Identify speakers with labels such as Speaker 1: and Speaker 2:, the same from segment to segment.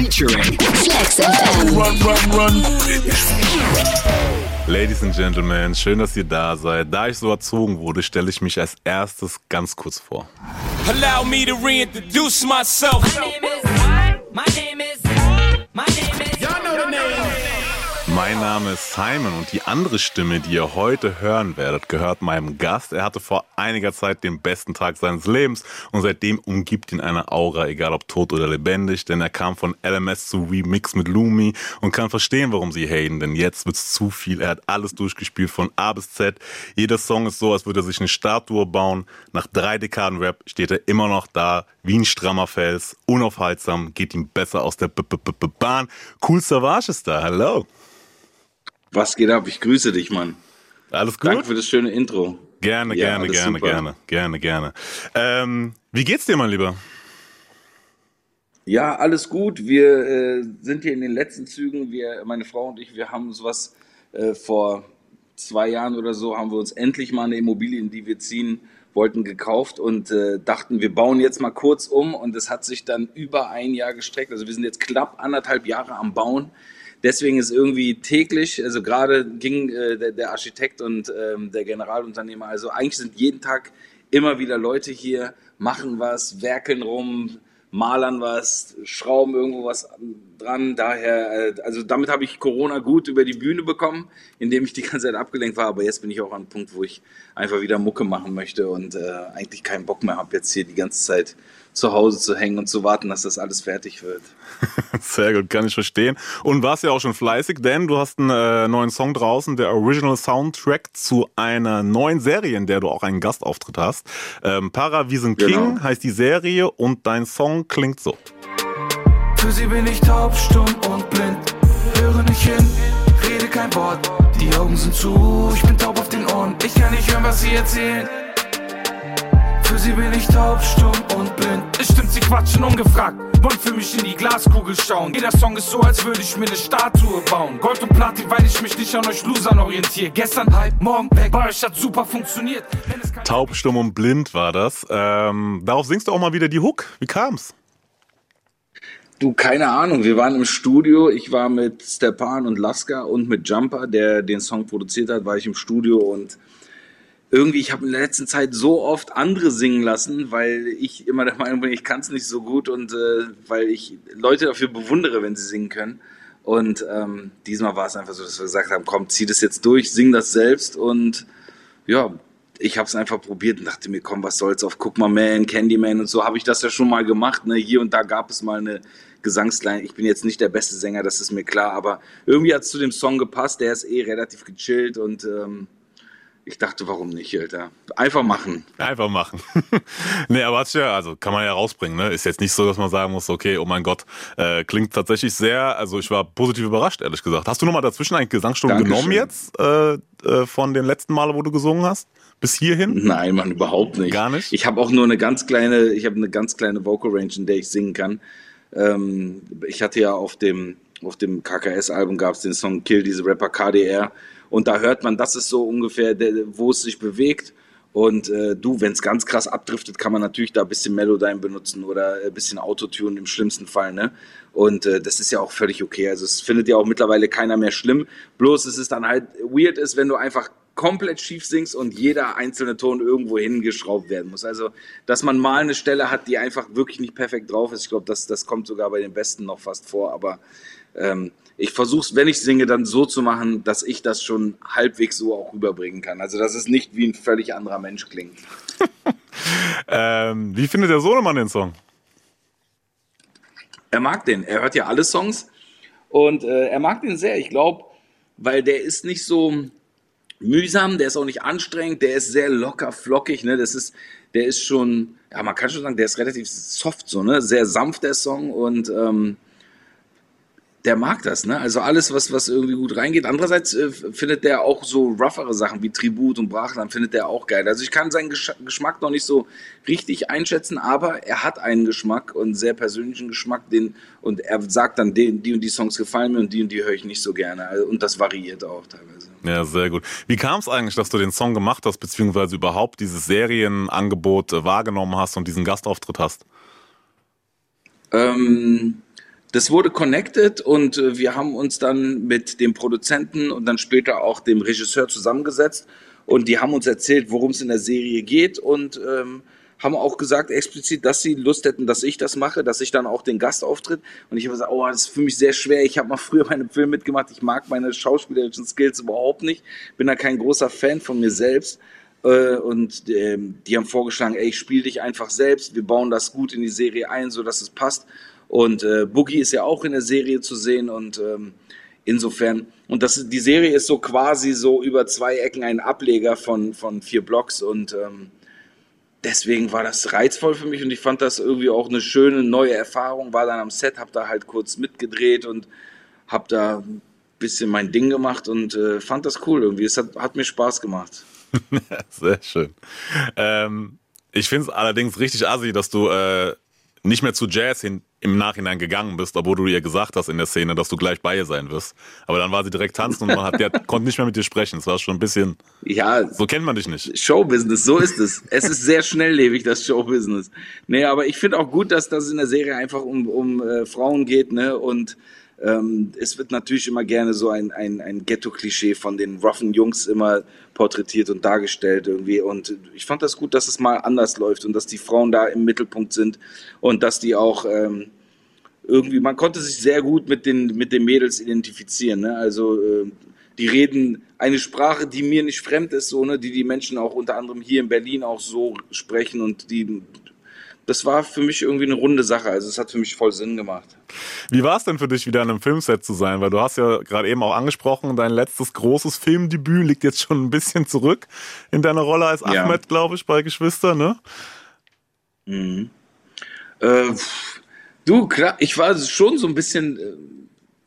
Speaker 1: featuring Flex FM. Run, run, run.
Speaker 2: Ladies and Gentlemen, schön, dass ihr da seid. Da ich so erzogen wurde, stelle ich mich als erstes ganz kurz vor. Allow me to reintroduce myself. My Mein Name ist Simon und die andere Stimme, die ihr heute hören werdet, gehört meinem Gast. Er hatte vor einiger Zeit den besten Tag seines Lebens und seitdem umgibt ihn eine Aura, egal ob tot oder lebendig, denn er kam von LMS zu Remix mit Lumi und kann verstehen, warum sie haten, denn jetzt wird's zu viel. Er hat alles durchgespielt von A bis Z. Jeder Song ist so, als würde er sich eine Statue bauen. Nach drei Dekaden Rap steht er immer noch da, wie ein strammer Fels, unaufhaltsam, geht ihm besser aus der B -B -B Bahn. Cool Savage ist da, hallo.
Speaker 3: Was geht ab? Ich grüße dich, Mann.
Speaker 2: Alles gut?
Speaker 3: Danke für das schöne Intro.
Speaker 2: Gerne, ja, gerne, gerne, super. gerne, gerne, gerne. Ähm, wie geht's dir, mein Lieber?
Speaker 3: Ja, alles gut. Wir äh, sind hier in den letzten Zügen. Wir, meine Frau und ich, wir haben sowas äh, vor zwei Jahren oder so, haben wir uns endlich mal eine Immobilie, in die wir ziehen wollten, gekauft und äh, dachten, wir bauen jetzt mal kurz um. Und es hat sich dann über ein Jahr gestreckt. Also wir sind jetzt knapp anderthalb Jahre am Bauen. Deswegen ist irgendwie täglich, also gerade ging äh, der, der, Architekt und ähm, der Generalunternehmer, also eigentlich sind jeden Tag immer wieder Leute hier, machen was, werkeln rum, malern was, schrauben irgendwo was dran. Daher, äh, also damit habe ich Corona gut über die Bühne bekommen, indem ich die ganze Zeit abgelenkt war. Aber jetzt bin ich auch an einem Punkt, wo ich einfach wieder Mucke machen möchte und äh, eigentlich keinen Bock mehr habe, jetzt hier die ganze Zeit zu Hause zu hängen und zu warten, dass das alles fertig wird.
Speaker 2: Sehr gut, kann ich verstehen. Und warst ja auch schon fleißig, denn du hast einen äh, neuen Song draußen, der Original Soundtrack zu einer neuen Serie, in der du auch einen Gastauftritt hast. Ähm, Paravision King genau. heißt die Serie und dein Song klingt so.
Speaker 4: Für sie bin ich taub, stumm und blind. Höre nicht hin, rede kein Wort. Die Augen sind zu, ich bin taub auf den Ohren. Ich kann nicht hören, was sie erzählen. Sie bin ich taub, stumm und blind. Es stimmt, sie quatschen ungefragt. Wollen für mich in die Glaskugel schauen. Jeder Song ist so, als würde ich mir eine Statue bauen. Gold und Platin, weil ich mich nicht an euch Losern orientiere. Gestern Hype, morgen weg. Bei euch hat super funktioniert.
Speaker 2: Taub, stumm und blind war das. Ähm, darauf singst du auch mal wieder die Hook. Wie kam's?
Speaker 3: Du, keine Ahnung. Wir waren im Studio. Ich war mit Stepan und Laska und mit Jumper, der den Song produziert hat, war ich im Studio und irgendwie, ich habe in der letzten Zeit so oft andere singen lassen, weil ich immer der Meinung bin, ich kann es nicht so gut und äh, weil ich Leute dafür bewundere, wenn sie singen können. Und ähm, diesmal war es einfach so, dass wir gesagt haben, komm, zieh das jetzt durch, sing das selbst und ja, ich habe es einfach probiert und dachte mir, komm, was soll's auf Guck mal Man, Candyman und so habe ich das ja schon mal gemacht. Ne? Hier und da gab es mal eine Gesangsline. Ich bin jetzt nicht der beste Sänger, das ist mir klar, aber irgendwie hat es zu dem Song gepasst. Der ist eh relativ gechillt und ähm, ich dachte, warum nicht, Alter? Einfach machen.
Speaker 2: Einfach machen. nee, aber hat's ja, also kann man ja rausbringen, ne? Ist jetzt nicht so, dass man sagen muss, okay, oh mein Gott, äh, klingt tatsächlich sehr, also ich war positiv überrascht, ehrlich gesagt. Hast du nochmal dazwischen eigentlich Gesangsstunden genommen jetzt, äh, äh, von den letzten Male, wo du gesungen hast? Bis hierhin?
Speaker 3: Nein, man, überhaupt nicht.
Speaker 2: Gar nicht?
Speaker 3: Ich habe auch nur eine ganz kleine, ich habe eine ganz kleine Vocal Range, in der ich singen kann. Ähm, ich hatte ja auf dem, auf dem KKS-Album gab es den Song Kill diese Rapper KDR und da hört man, das ist so ungefähr, der, wo es sich bewegt. Und äh, du, wenn es ganz krass abdriftet, kann man natürlich da ein bisschen Melodyne benutzen oder ein bisschen Autotune im schlimmsten Fall. Ne? Und äh, das ist ja auch völlig okay. Also es findet ja auch mittlerweile keiner mehr schlimm. Bloß es ist dann halt weird ist, wenn du einfach komplett schief singst und jeder einzelne Ton irgendwo hingeschraubt werden muss. Also, dass man mal eine Stelle hat, die einfach wirklich nicht perfekt drauf ist. Ich glaube, das, das kommt sogar bei den Besten noch fast vor. Aber ähm, ich versuche es, wenn ich singe, dann so zu machen, dass ich das schon halbwegs so auch rüberbringen kann. Also, dass es nicht wie ein völlig anderer Mensch klingt.
Speaker 2: ähm, wie findet der Sohnemann den Song?
Speaker 3: Er mag den. Er hört ja alle Songs und äh, er mag den sehr. Ich glaube, weil der ist nicht so mühsam, der ist auch nicht anstrengend, der ist sehr locker, flockig. Ne? Das ist, der ist schon, ja, man kann schon sagen, der ist relativ soft, so, ne? Sehr sanft der Song und ähm, der mag das, ne? Also alles, was, was irgendwie gut reingeht. Andererseits äh, findet der auch so roughere Sachen wie Tribut und Brachland, findet der auch geil. Also ich kann seinen Gesch Geschmack noch nicht so richtig einschätzen, aber er hat einen Geschmack und einen sehr persönlichen Geschmack, den, und er sagt dann, den, die und die Songs gefallen mir und die und die höre ich nicht so gerne. Also, und das variiert auch teilweise.
Speaker 2: Ja, sehr gut. Wie kam es eigentlich, dass du den Song gemacht hast, beziehungsweise überhaupt dieses Serienangebot äh, wahrgenommen hast und diesen Gastauftritt hast?
Speaker 3: Ähm das wurde connected und äh, wir haben uns dann mit dem Produzenten und dann später auch dem Regisseur zusammengesetzt und die haben uns erzählt, worum es in der Serie geht und ähm, haben auch gesagt explizit, dass sie Lust hätten, dass ich das mache, dass ich dann auch den Gast auftritt. Und ich habe gesagt, oh, das ist für mich sehr schwer. Ich habe mal früher bei einem Film mitgemacht. Ich mag meine schauspielerischen Skills überhaupt nicht. Bin da kein großer Fan von mir selbst. Äh, und ähm, die haben vorgeschlagen, ey, ich spiele dich einfach selbst. Wir bauen das gut in die Serie ein, so dass es passt. Und äh, Boogie ist ja auch in der Serie zu sehen und ähm, insofern und das die Serie ist so quasi so über zwei Ecken ein Ableger von von vier Blocks und ähm, deswegen war das reizvoll für mich und ich fand das irgendwie auch eine schöne neue Erfahrung. War dann am Set, hab da halt kurz mitgedreht und hab da ein bisschen mein Ding gemacht und äh, fand das cool irgendwie. Es hat, hat mir Spaß gemacht.
Speaker 2: Sehr schön. Ähm, ich finde es allerdings richtig assi, dass du äh, nicht mehr zu Jazz hin, im Nachhinein gegangen bist, obwohl du ihr gesagt hast in der Szene, dass du gleich bei ihr sein wirst. Aber dann war sie direkt tanzen und man hat, der konnte nicht mehr mit dir sprechen. Das war schon ein bisschen.
Speaker 3: Ja.
Speaker 2: So kennt man dich nicht.
Speaker 3: Showbusiness, so ist es. es ist sehr schnelllebig, das Showbusiness. Nee, aber ich finde auch gut, dass das in der Serie einfach um, um äh, Frauen geht, ne? Und ähm, es wird natürlich immer gerne so ein, ein, ein Ghetto-Klischee von den roughen Jungs immer porträtiert und dargestellt irgendwie. Und ich fand das gut, dass es mal anders läuft und dass die Frauen da im Mittelpunkt sind und dass die auch ähm, irgendwie, man konnte sich sehr gut mit den, mit den Mädels identifizieren. Ne? Also äh, die reden eine Sprache, die mir nicht fremd ist, so, ne? die die Menschen auch unter anderem hier in Berlin auch so sprechen und die das war für mich irgendwie eine runde Sache. Also es hat für mich voll Sinn gemacht.
Speaker 2: Wie war es denn für dich, wieder an einem Filmset zu sein? Weil du hast ja gerade eben auch angesprochen, dein letztes großes Filmdebüt liegt jetzt schon ein bisschen zurück in deiner Rolle als Ahmed, ja. glaube ich, bei Geschwister, ne?
Speaker 3: Mhm. Äh, du, klar, ich war schon so ein bisschen äh,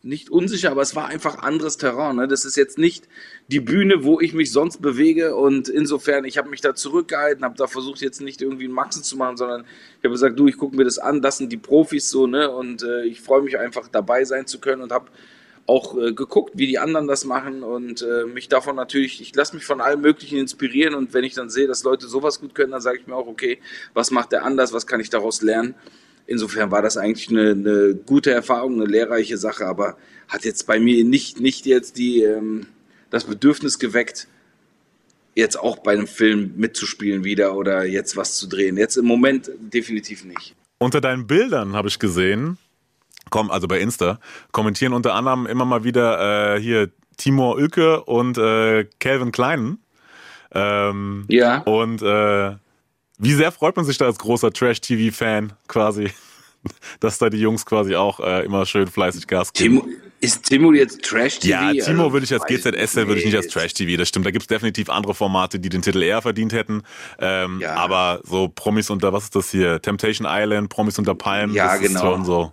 Speaker 3: nicht unsicher, aber es war einfach anderes Terrain. Ne? Das ist jetzt nicht die Bühne, wo ich mich sonst bewege und insofern, ich habe mich da zurückgehalten, habe da versucht jetzt nicht irgendwie einen Maxen zu machen, sondern ich habe gesagt, du, ich gucke mir das an, das sind die Profis so, ne? Und äh, ich freue mich einfach dabei sein zu können und habe auch äh, geguckt, wie die anderen das machen und äh, mich davon natürlich, ich lasse mich von allem Möglichen inspirieren und wenn ich dann sehe, dass Leute sowas gut können, dann sage ich mir auch, okay, was macht der anders, was kann ich daraus lernen? Insofern war das eigentlich eine, eine, gute Erfahrung, eine lehrreiche Sache, aber hat jetzt bei mir nicht, nicht jetzt die, ähm, das Bedürfnis geweckt, jetzt auch bei einem Film mitzuspielen wieder oder jetzt was zu drehen. Jetzt im Moment definitiv nicht.
Speaker 2: Unter deinen Bildern habe ich gesehen, komm, also bei Insta, kommentieren unter anderem immer mal wieder äh, hier Timur Ülke und äh, Calvin Kleinen. Ähm,
Speaker 3: ja.
Speaker 2: Und äh, wie sehr freut man sich da als großer Trash-TV-Fan quasi, dass da die Jungs quasi auch äh, immer schön fleißig Gas
Speaker 3: geben? Timo, ist Timo jetzt Trash-TV?
Speaker 2: Ja, Timo also, würde ich als GZS würde ich nicht als Trash-TV, das stimmt. Da gibt es definitiv andere Formate, die den Titel eher verdient hätten. Ähm, ja. Aber so Promis unter, was ist das hier? Temptation Island, Promis unter Palmen,
Speaker 3: ja,
Speaker 2: das
Speaker 3: genau. ist schon so.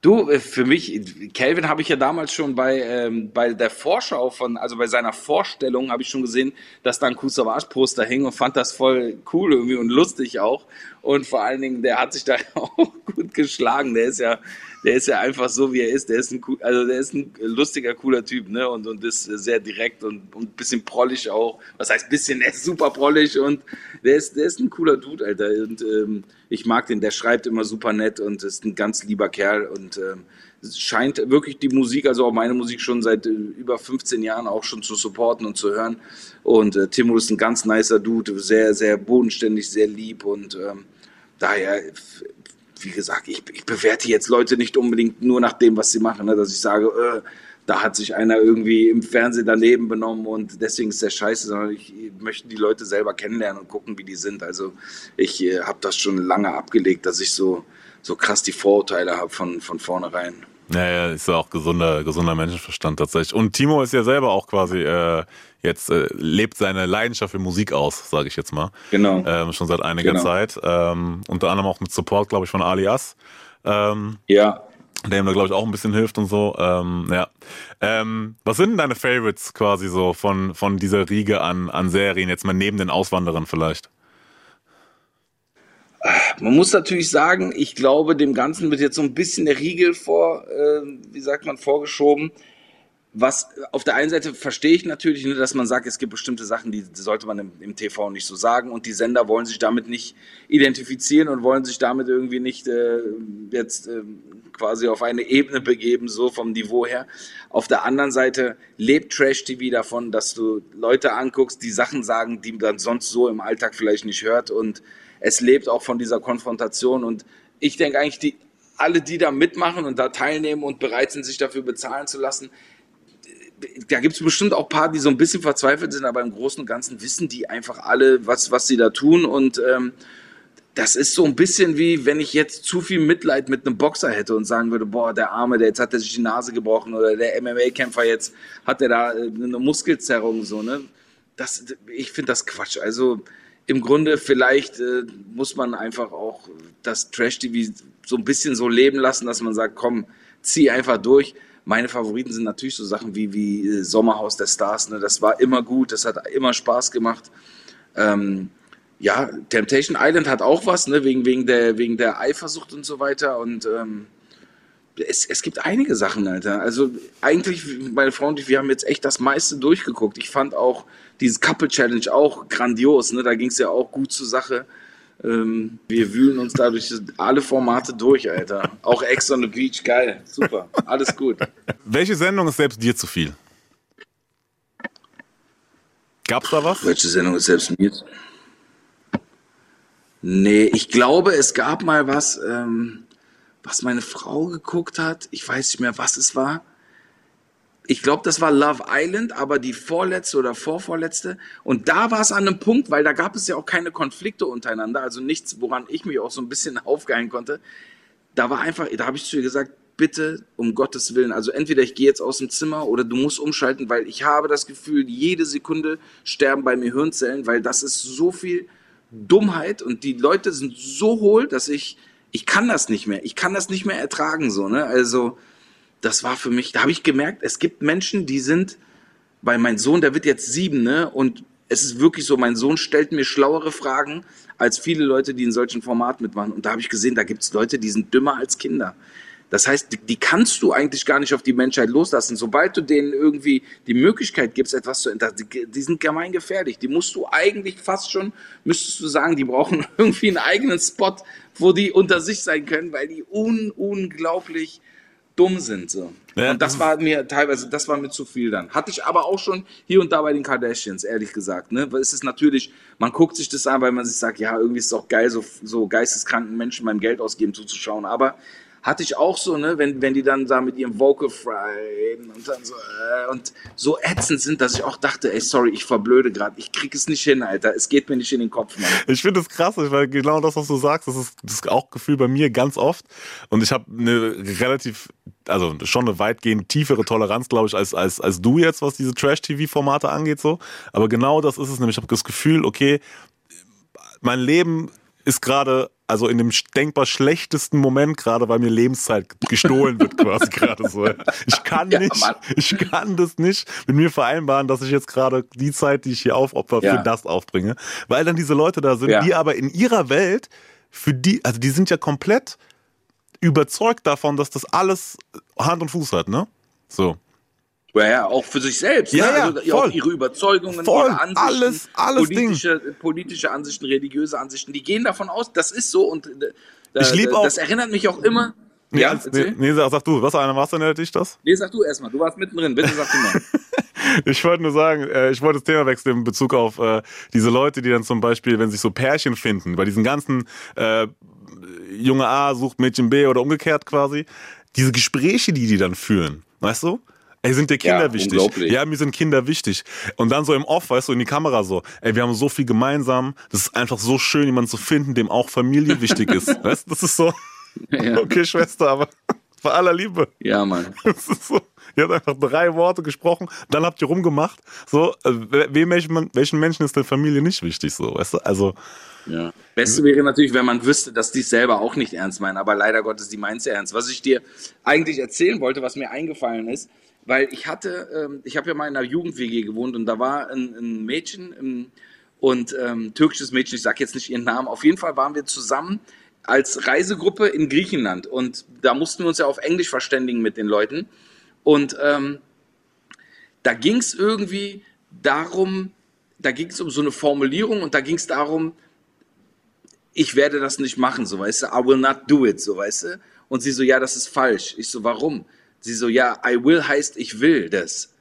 Speaker 3: Du, äh, für mich, Kelvin habe ich ja damals schon bei, ähm, bei der Vorschau von, also bei seiner Vorstellung habe ich schon gesehen, dass da ein Kusavage-Poster hing und fand das voll cool irgendwie und lustig auch. Und vor allen Dingen, der hat sich da auch gut geschlagen. Der ist ja, der ist ja einfach so, wie er ist. Der ist ein, also der ist ein lustiger, cooler Typ, ne? Und, und ist sehr direkt und, und ein bisschen prollig auch. Was heißt bisschen? Er ist super prollig und der ist, der ist ein cooler Dude, Alter. Und ähm, ich mag den, der schreibt immer super nett und ist ein ganz lieber Kerl und ähm, scheint wirklich die Musik, also auch meine Musik schon seit äh, über 15 Jahren auch schon zu supporten und zu hören. Und äh, Timo ist ein ganz nicer Dude, sehr, sehr bodenständig, sehr lieb und ähm, daher wie gesagt, ich, ich bewerte jetzt Leute nicht unbedingt nur nach dem, was sie machen, ne? dass ich sage, äh, da hat sich einer irgendwie im Fernsehen daneben benommen und deswegen ist der scheiße, sondern ich möchte die Leute selber kennenlernen und gucken, wie die sind. Also ich äh, habe das schon lange abgelegt, dass ich so, so krass die Vorurteile habe von, von vornherein.
Speaker 2: Ja, ja, ist ja auch gesunder, gesunder Menschenverstand tatsächlich. Und Timo ist ja selber auch quasi äh, jetzt äh, lebt seine Leidenschaft für Musik aus, sage ich jetzt mal.
Speaker 3: Genau.
Speaker 2: Ähm, schon seit einiger genau. Zeit. Ähm, unter anderem auch mit Support, glaube ich, von Alias. Ähm,
Speaker 3: ja.
Speaker 2: Der ihm da, glaube ich, auch ein bisschen hilft und so. Ähm, ja. Ähm, was sind denn deine Favorites quasi so von, von dieser Riege an, an Serien, jetzt mal neben den Auswanderern vielleicht?
Speaker 3: Man muss natürlich sagen, ich glaube, dem Ganzen wird jetzt so ein bisschen der Riegel vor, äh, wie sagt man, vorgeschoben was auf der einen Seite verstehe ich natürlich, ne, dass man sagt, es gibt bestimmte Sachen, die sollte man im, im, TV nicht so sagen und die Sender wollen sich damit nicht identifizieren und wollen sich damit irgendwie nicht äh, jetzt äh, quasi auf eine Ebene begeben, so vom Niveau her. Auf der anderen Seite lebt Trash TV davon, dass du Leute anguckst, die Sachen sagen, die man sonst so im Alltag vielleicht nicht hört. Und es lebt auch von dieser Konfrontation. Und ich denke eigentlich, die, alle, die da mitmachen und da teilnehmen und bereit sind, sich dafür bezahlen zu lassen, da gibt es bestimmt auch ein paar, die so ein bisschen verzweifelt sind, aber im Großen und Ganzen wissen die einfach alle, was, was sie da tun. Und ähm, das ist so ein bisschen wie, wenn ich jetzt zu viel Mitleid mit einem Boxer hätte und sagen würde, boah, der Arme, der jetzt hat er sich die Nase gebrochen oder der MMA-Kämpfer jetzt hat er da äh, eine Muskelzerrung so, ne? Das, ich finde das Quatsch. Also im Grunde vielleicht äh, muss man einfach auch das Trash-TV so ein bisschen so leben lassen, dass man sagt, komm, zieh einfach durch. Meine Favoriten sind natürlich so Sachen wie, wie äh, Sommerhaus der Stars. Ne? Das war immer gut, das hat immer Spaß gemacht. Ähm, ja, Temptation Island hat auch was, ne, wegen, wegen, der, wegen der Eifersucht und so weiter. Und ähm, es, es gibt einige Sachen, Alter. Also eigentlich, meine Frau und ich, wir haben jetzt echt das meiste durchgeguckt. Ich fand auch dieses Couple Challenge auch grandios, ne? Da ging es ja auch gut zur Sache. Ähm, wir wühlen uns dadurch alle Formate durch, Alter. Auch Ex on the Beach, geil, super, alles gut.
Speaker 2: Welche Sendung ist selbst dir zu viel? Gab's da was?
Speaker 3: Welche Sendung ist selbst mir zu viel? Nee, ich glaube, es gab mal was, ähm, was meine Frau geguckt hat. Ich weiß nicht mehr, was es war. Ich glaube, das war Love Island, aber die vorletzte oder vorvorletzte. Und da war es an einem Punkt, weil da gab es ja auch keine Konflikte untereinander, also nichts, woran ich mich auch so ein bisschen aufgeilen konnte. Da war einfach, da habe ich zu ihr gesagt, bitte um Gottes Willen, also entweder ich gehe jetzt aus dem Zimmer oder du musst umschalten, weil ich habe das Gefühl, jede Sekunde sterben bei mir Hirnzellen, weil das ist so viel Dummheit und die Leute sind so hohl, dass ich, ich kann das nicht mehr. Ich kann das nicht mehr ertragen, so, ne? Also, das war für mich, da habe ich gemerkt, es gibt Menschen, die sind, weil mein Sohn, der wird jetzt sieben, ne? Und es ist wirklich so, mein Sohn stellt mir schlauere Fragen als viele Leute, die in solchen Formaten mitmachen. Und da habe ich gesehen, da gibt es Leute, die sind dümmer als Kinder. Das heißt, die, die, kannst du eigentlich gar nicht auf die Menschheit loslassen. Sobald du denen irgendwie die Möglichkeit gibst, etwas zu ändern, die, die sind gemeingefährlich. Die musst du eigentlich fast schon, müsstest du sagen, die brauchen irgendwie einen eigenen Spot, wo die unter sich sein können, weil die un unglaublich dumm sind. So. Ja, und das war mir teilweise, das war mir zu viel dann. Hatte ich aber auch schon hier und da bei den Kardashians, ehrlich gesagt. Ne? Weil es ist natürlich, man guckt sich das an, weil man sich sagt, ja, irgendwie ist es auch geil, so, so geisteskranken Menschen beim Geld ausgeben zuzuschauen. Aber hatte ich auch so, ne, wenn, wenn die dann da mit ihrem Vocal Fry und dann so, äh, und so ätzend sind, dass ich auch dachte, ey, sorry, ich verblöde gerade, ich krieg es nicht hin, Alter, es geht mir nicht in den Kopf, Mann.
Speaker 2: Ich finde das krass, weil genau das, was du sagst, das ist das auch Gefühl bei mir ganz oft. Und ich habe eine relativ, also schon eine weitgehend tiefere Toleranz, glaube ich, als, als, als du jetzt, was diese Trash-TV-Formate angeht, so, aber genau das ist es nämlich, ich habe das Gefühl, okay, mein Leben ist gerade also in dem denkbar schlechtesten Moment gerade, weil mir Lebenszeit gestohlen wird quasi gerade so. Ich kann nicht, ja, ich kann das nicht mit mir vereinbaren, dass ich jetzt gerade die Zeit, die ich hier aufopfer, ja. für das aufbringe, weil dann diese Leute da sind, ja. die aber in ihrer Welt für die, also die sind ja komplett überzeugt davon, dass das alles Hand und Fuß hat, ne? So.
Speaker 3: Ja, auch für sich selbst. Ja, ne? also voll. auch ihre Überzeugungen,
Speaker 2: voll.
Speaker 3: ihre Ansichten,
Speaker 2: alles, alles
Speaker 3: politische, Ding. politische Ansichten, religiöse Ansichten, die gehen davon aus, das ist so und äh,
Speaker 2: ich lieb auch,
Speaker 3: das erinnert mich auch immer.
Speaker 2: Ja, ja nee, nee, sag, sag du, was einer was erinnert dich das?
Speaker 3: Nee, sag du erstmal, du warst mittendrin, bitte sag du mal.
Speaker 2: ich wollte nur sagen, äh, ich wollte das Thema wechseln in Bezug auf äh, diese Leute, die dann zum Beispiel, wenn sich so Pärchen finden, bei diesen ganzen äh, Junge A sucht Mädchen B oder umgekehrt quasi, diese Gespräche, die die dann führen, weißt du? Ey, sind dir Kinder ja, wichtig? Ja, mir sind Kinder wichtig. Und dann so im Off, weißt du, in die Kamera so, ey, wir haben so viel gemeinsam. Das ist einfach so schön, jemanden zu finden, dem auch Familie wichtig ist. weißt du, das ist so, ja. okay, Schwester, aber bei aller Liebe.
Speaker 3: Ja, Mann.
Speaker 2: Das ist so. Ihr habt einfach drei Worte gesprochen, dann habt ihr rumgemacht. So, äh, wem, welchen, welchen Menschen ist denn Familie nicht wichtig? So, weißt du? Also.
Speaker 3: Ja. Beste wäre natürlich, wenn man wüsste, dass die es selber auch nicht ernst meinen, aber leider Gottes, die meinen es ja ernst. Was ich dir eigentlich erzählen wollte, was mir eingefallen ist, weil ich hatte, ähm, ich habe ja mal in einer Jugend-WG gewohnt und da war ein, ein Mädchen ähm, und ähm, türkisches Mädchen, ich sage jetzt nicht ihren Namen, auf jeden Fall waren wir zusammen als Reisegruppe in Griechenland und da mussten wir uns ja auf Englisch verständigen mit den Leuten und ähm, da ging es irgendwie darum, da ging es um so eine Formulierung und da ging es darum, ich werde das nicht machen, so weißt du, I will not do it, so weißt du. Und sie so, ja, das ist falsch. Ich so, warum? Sie so, ja, I will heißt, ich will das.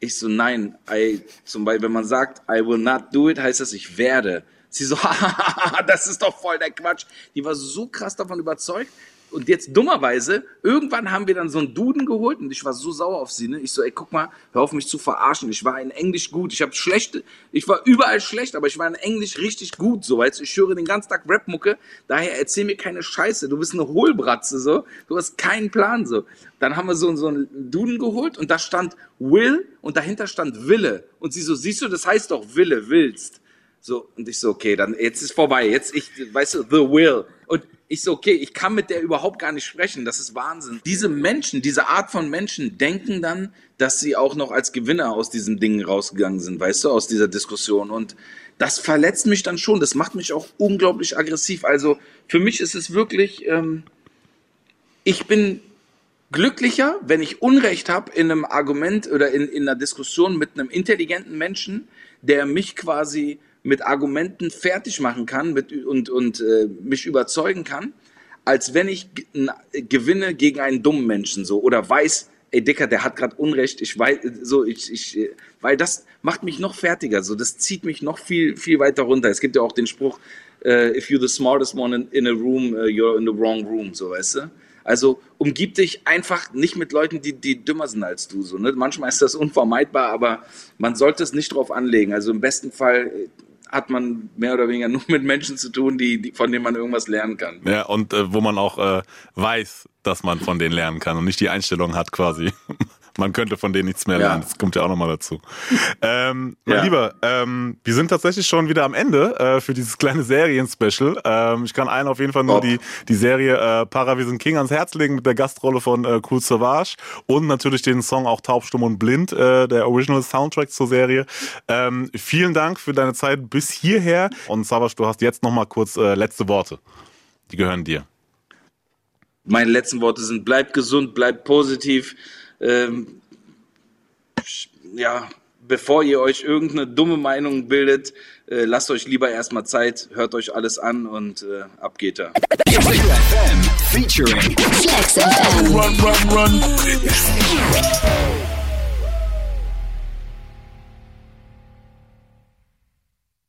Speaker 3: Ich so, nein, I, zum Beispiel, wenn man sagt, I will not do it, heißt das, ich werde. Sie so, das ist doch voll der Quatsch. Die war so krass davon überzeugt, und jetzt dummerweise, irgendwann haben wir dann so einen Duden geholt und ich war so sauer auf sie. Ne? Ich so, ey, guck mal, hör auf mich zu verarschen. Ich war in Englisch gut. Ich habe schlechte, ich war überall schlecht, aber ich war in Englisch richtig gut. So, weißt ich höre den ganzen Tag Rapmucke. Daher erzähl mir keine Scheiße. Du bist eine Hohlbratze, so. Du hast keinen Plan, so. Dann haben wir so, so einen Duden geholt und da stand Will und dahinter stand Wille. Und sie so, siehst du, das heißt doch Wille, willst. So, und ich so, okay, dann, jetzt ist vorbei. Jetzt, ich, weißt du, the will. Und ich so, okay, ich kann mit der überhaupt gar nicht sprechen. Das ist Wahnsinn. Diese Menschen, diese Art von Menschen denken dann, dass sie auch noch als Gewinner aus diesen Dingen rausgegangen sind, weißt du, aus dieser Diskussion. Und das verletzt mich dann schon. Das macht mich auch unglaublich aggressiv. Also für mich ist es wirklich, ähm, ich bin glücklicher, wenn ich Unrecht habe in einem Argument oder in, in einer Diskussion mit einem intelligenten Menschen, der mich quasi mit Argumenten fertig machen kann mit, und, und äh, mich überzeugen kann, als wenn ich gewinne gegen einen dummen Menschen so oder weiß, ey Dicker, der hat gerade Unrecht, ich weiß, so, ich, ich, weil das macht mich noch fertiger, so, das zieht mich noch viel, viel weiter runter. Es gibt ja auch den Spruch, uh, if you're the smartest one in, in a room, uh, you're in the wrong room, so, weißt du? Also umgib dich einfach nicht mit Leuten, die, die dümmer sind als du. So, ne? Manchmal ist das unvermeidbar, aber man sollte es nicht drauf anlegen. Also im besten Fall hat man mehr oder weniger nur mit Menschen zu tun, die, die von denen man irgendwas lernen kann.
Speaker 2: Ja, und äh, wo man auch äh, weiß, dass man von denen lernen kann und nicht die Einstellung hat quasi. man könnte von denen nichts mehr ja. lernen. Das kommt ja auch nochmal dazu. Ähm, mein ja. Lieber, ähm, wir sind tatsächlich schon wieder am Ende äh, für dieses kleine Serien-Special. Ähm, ich kann allen auf jeden Fall nur die, die Serie äh, Paravision King ans Herz legen mit der Gastrolle von äh, Cool Savage und natürlich den Song auch Taubstumm und Blind, äh, der Original Soundtrack zur Serie. Ähm, vielen Dank für deine Zeit bis hierher. Und Savage, du hast jetzt nochmal kurz äh, letzte Worte. Die gehören dir.
Speaker 3: Meine letzten Worte sind, bleib gesund, bleib positiv ähm, ja, bevor ihr euch irgendeine dumme Meinung bildet, äh, lasst euch lieber erstmal Zeit, hört euch alles an und äh, ab geht er. featuring Flex FM. Run, run, run.